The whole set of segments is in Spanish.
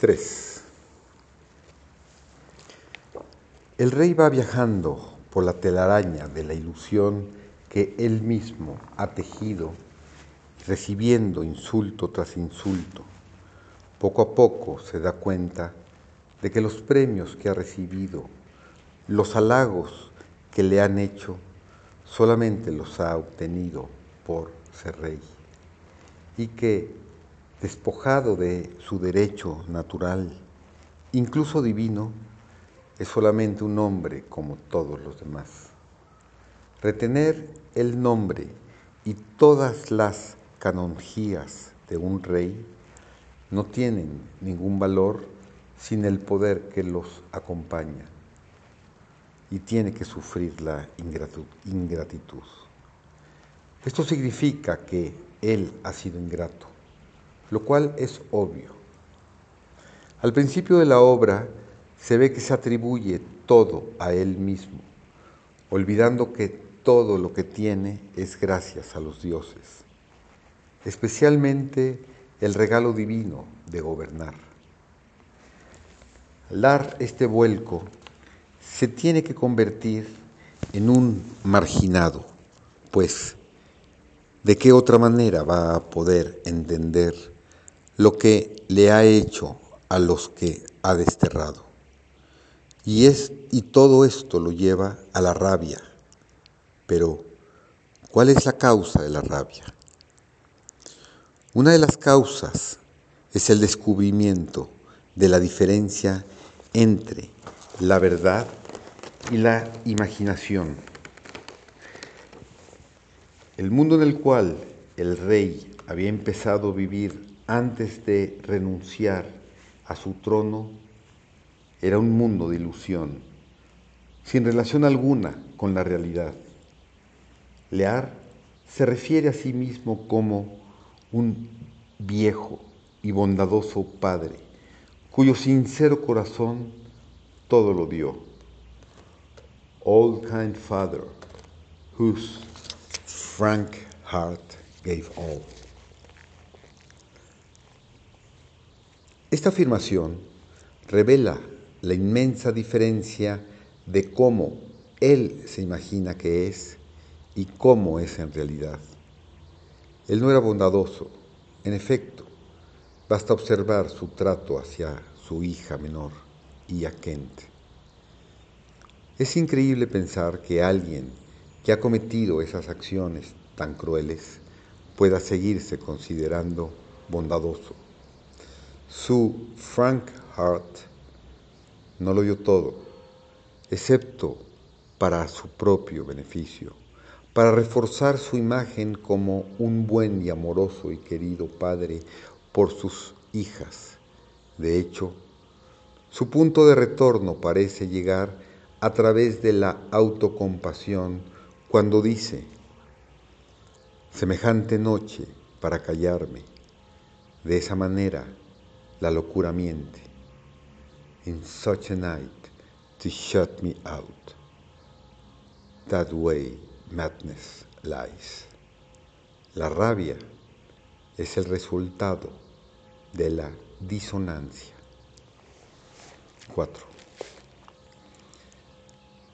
3. El rey va viajando por la telaraña de la ilusión que él mismo ha tejido, recibiendo insulto tras insulto. Poco a poco se da cuenta de que los premios que ha recibido, los halagos que le han hecho, solamente los ha obtenido por ser rey y que despojado de su derecho natural, incluso divino, es solamente un hombre como todos los demás. Retener el nombre y todas las canonjías de un rey no tienen ningún valor sin el poder que los acompaña y tiene que sufrir la ingratitud. Esto significa que él ha sido ingrato lo cual es obvio. Al principio de la obra se ve que se atribuye todo a él mismo, olvidando que todo lo que tiene es gracias a los dioses, especialmente el regalo divino de gobernar. Al dar este vuelco, se tiene que convertir en un marginado, pues ¿de qué otra manera va a poder entender lo que le ha hecho a los que ha desterrado. Y, es, y todo esto lo lleva a la rabia. Pero, ¿cuál es la causa de la rabia? Una de las causas es el descubrimiento de la diferencia entre la verdad y la imaginación. El mundo en el cual el rey había empezado a vivir antes de renunciar a su trono, era un mundo de ilusión, sin relación alguna con la realidad. Lear se refiere a sí mismo como un viejo y bondadoso padre, cuyo sincero corazón todo lo dio. Old kind father, whose frank heart gave all. Esta afirmación revela la inmensa diferencia de cómo él se imagina que es y cómo es en realidad. Él no era bondadoso, en efecto, basta observar su trato hacia su hija menor y a Kent. Es increíble pensar que alguien que ha cometido esas acciones tan crueles pueda seguirse considerando bondadoso. Su frank heart no lo dio todo, excepto para su propio beneficio, para reforzar su imagen como un buen y amoroso y querido padre por sus hijas. De hecho, su punto de retorno parece llegar a través de la autocompasión cuando dice, semejante noche para callarme, de esa manera la locura miente. In such a night to shut me out. That way madness lies. La rabia es el resultado de la disonancia. 4.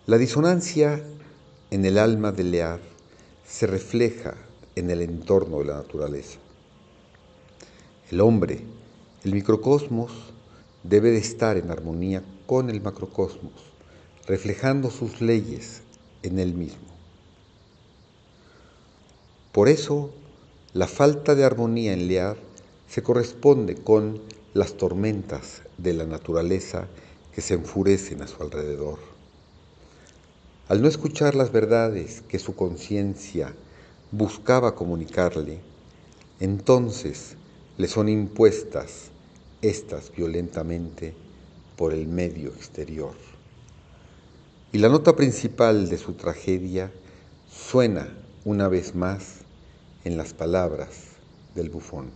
La disonancia en el alma de Lear se refleja en el entorno de la naturaleza. El hombre el microcosmos debe de estar en armonía con el macrocosmos, reflejando sus leyes en él mismo. Por eso, la falta de armonía en Lear se corresponde con las tormentas de la naturaleza que se enfurecen a su alrededor. Al no escuchar las verdades que su conciencia buscaba comunicarle, entonces le son impuestas estas violentamente por el medio exterior. Y la nota principal de su tragedia suena una vez más en las palabras del bufón.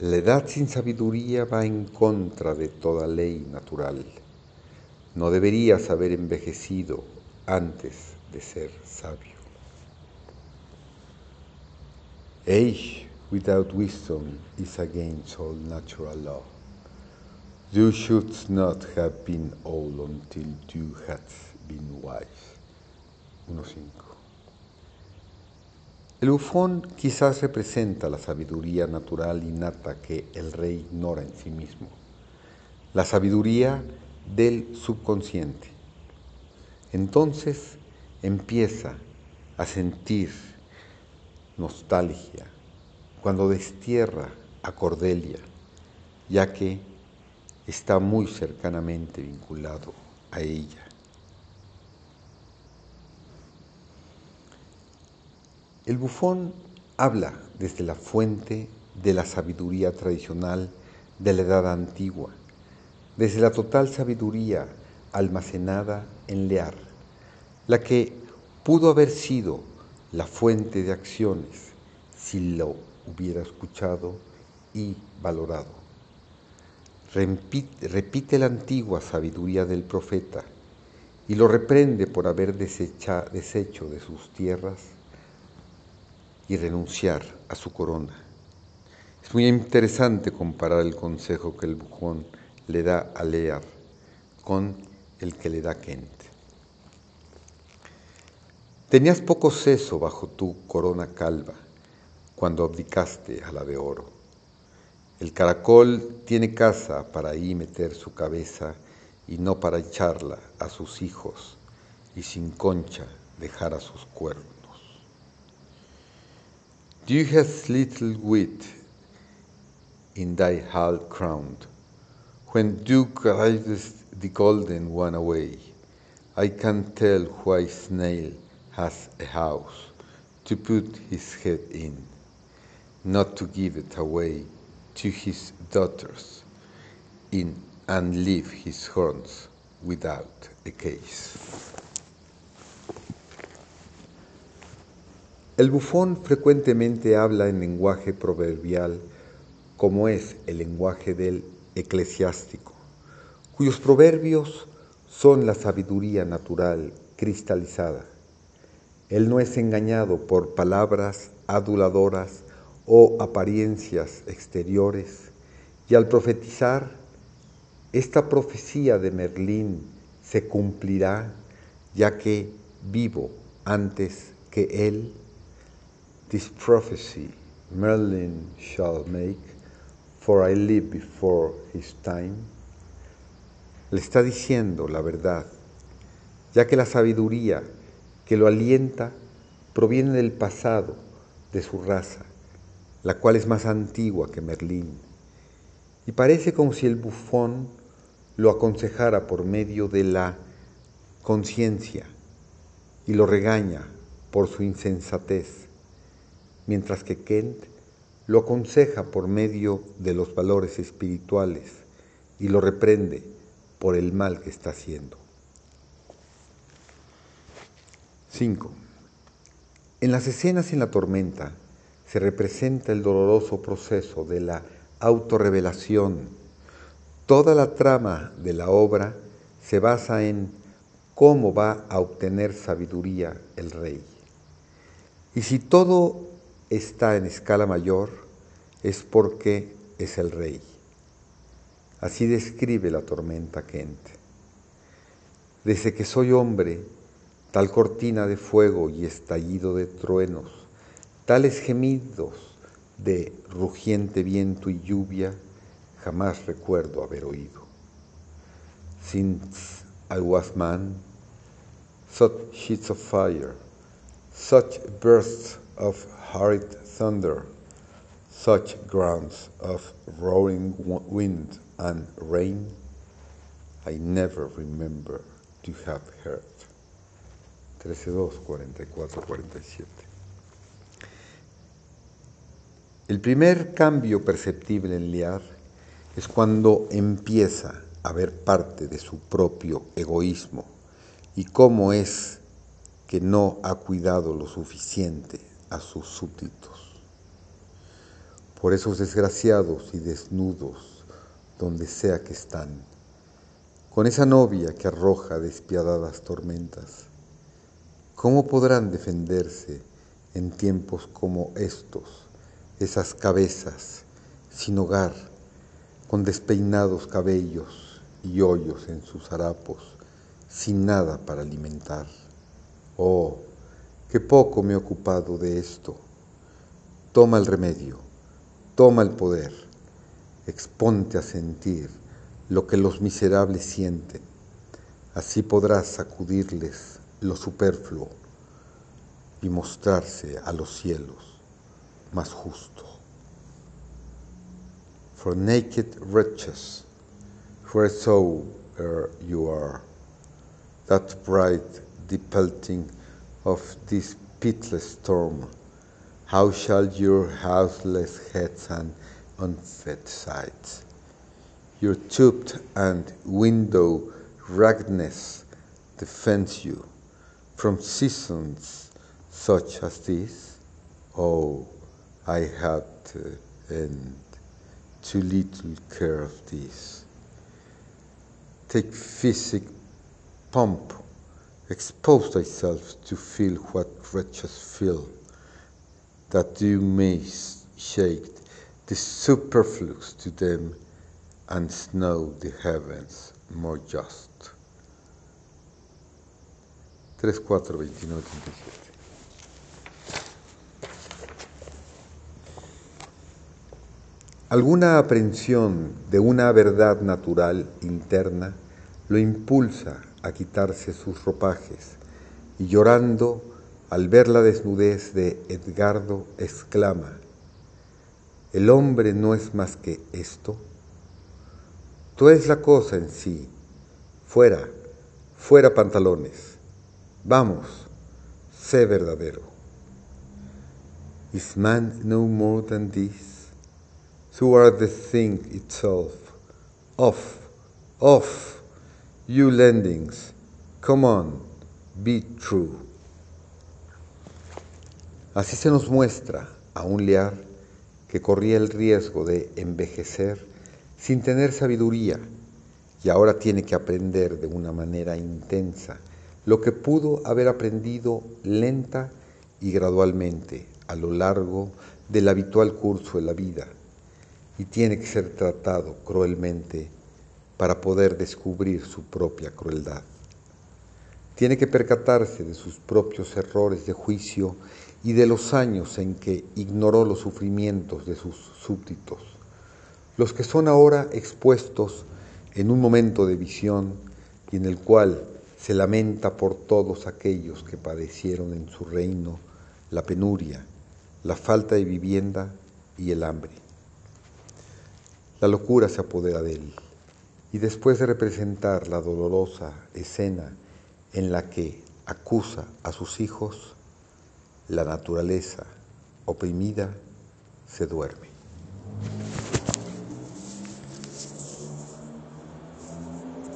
La edad sin sabiduría va en contra de toda ley natural. No deberías haber envejecido antes de ser sabio. Age without wisdom is against all natural law. You should not have been old until you had been wise. 1.5. El bufón quizás representa la sabiduría natural innata que el rey ignora en sí mismo, la sabiduría del subconsciente. Entonces empieza a sentir nostalgia cuando destierra a Cordelia, ya que está muy cercanamente vinculado a ella. El bufón habla desde la fuente de la sabiduría tradicional de la edad antigua, desde la total sabiduría almacenada en Lear, la que pudo haber sido la fuente de acciones si lo hubiera escuchado y valorado. Repite, la antigua sabiduría del profeta y lo reprende por haber deshecho de sus tierras y renunciar a su corona. Es muy interesante comparar el consejo que el bujón le da a Lear con el que le da Kent. Tenías poco seso bajo tu corona calva cuando abdicaste a la de oro. El caracol tiene casa para ahí meter su cabeza y no para echarla a sus hijos y sin concha dejar a sus cuernos. You have little wit in thy half crown? When thou carriest the golden one away, I can tell why snail has a house to put his head in, not to give it away to his daughters in and leave his horns without a case. El bufón frecuentemente habla en lenguaje proverbial como es el lenguaje del eclesiástico, cuyos proverbios son la sabiduría natural cristalizada. Él no es engañado por palabras aduladoras o apariencias exteriores, y al profetizar, esta profecía de Merlín se cumplirá, ya que vivo antes que él This prophecy Merlin shall make, for I live before his time. Le está diciendo la verdad, ya que la sabiduría que lo alienta proviene del pasado de su raza, la cual es más antigua que Merlín. Y parece como si el bufón lo aconsejara por medio de la conciencia y lo regaña por su insensatez mientras que Kent lo aconseja por medio de los valores espirituales y lo reprende por el mal que está haciendo. 5. En las escenas en la tormenta se representa el doloroso proceso de la autorrevelación. Toda la trama de la obra se basa en cómo va a obtener sabiduría el rey. Y si todo está en escala mayor es porque es el rey. Así describe la tormenta Kent. Desde que soy hombre, tal cortina de fuego y estallido de truenos, tales gemidos de rugiente viento y lluvia, jamás recuerdo haber oído. Since I was man, such sheets of fire, such bursts of horrid thunder, such grounds of roaring wind and rain, I never remember to have heard. 13.2, 44, 47. El primer cambio perceptible en Liar es cuando empieza a ver parte de su propio egoísmo y cómo es que no ha cuidado lo suficiente a sus súbditos. Por esos desgraciados y desnudos, donde sea que están, con esa novia que arroja despiadadas tormentas, ¿cómo podrán defenderse en tiempos como estos esas cabezas sin hogar, con despeinados cabellos y hoyos en sus harapos, sin nada para alimentar. Oh, qué poco me he ocupado de esto. Toma el remedio, toma el poder, exponte a sentir lo que los miserables sienten. Así podrás sacudirles lo superfluo y mostrarse a los cielos más justo. For naked wretches, wheresoever you are, that bright depelting of this pitiless storm, how shall your houseless heads and unfed sides, your topped and window raggedness defend you from seasons such as this? Oh, I had and too little care of this. Take physic pump, expose thyself to feel what wretches feel, that you may shake the superfluous to them and snow the heavens more just. 3, 4, 29, 37. Alguna aprensión de una verdad natural interna lo impulsa a quitarse sus ropajes y llorando al ver la desnudez de Edgardo exclama, ¿el hombre no es más que esto? Tú es la cosa en sí, fuera, fuera pantalones, vamos, sé verdadero. Is man no more than this? You are the thing itself. Off, off, you landings. Come on, be true. Así se nos muestra a un Lear que corría el riesgo de envejecer sin tener sabiduría y ahora tiene que aprender de una manera intensa lo que pudo haber aprendido lenta y gradualmente a lo largo del habitual curso de la vida y tiene que ser tratado cruelmente para poder descubrir su propia crueldad. Tiene que percatarse de sus propios errores de juicio y de los años en que ignoró los sufrimientos de sus súbditos, los que son ahora expuestos en un momento de visión y en el cual se lamenta por todos aquellos que padecieron en su reino la penuria, la falta de vivienda y el hambre. La locura se apodera de él y después de representar la dolorosa escena en la que acusa a sus hijos, la naturaleza oprimida se duerme.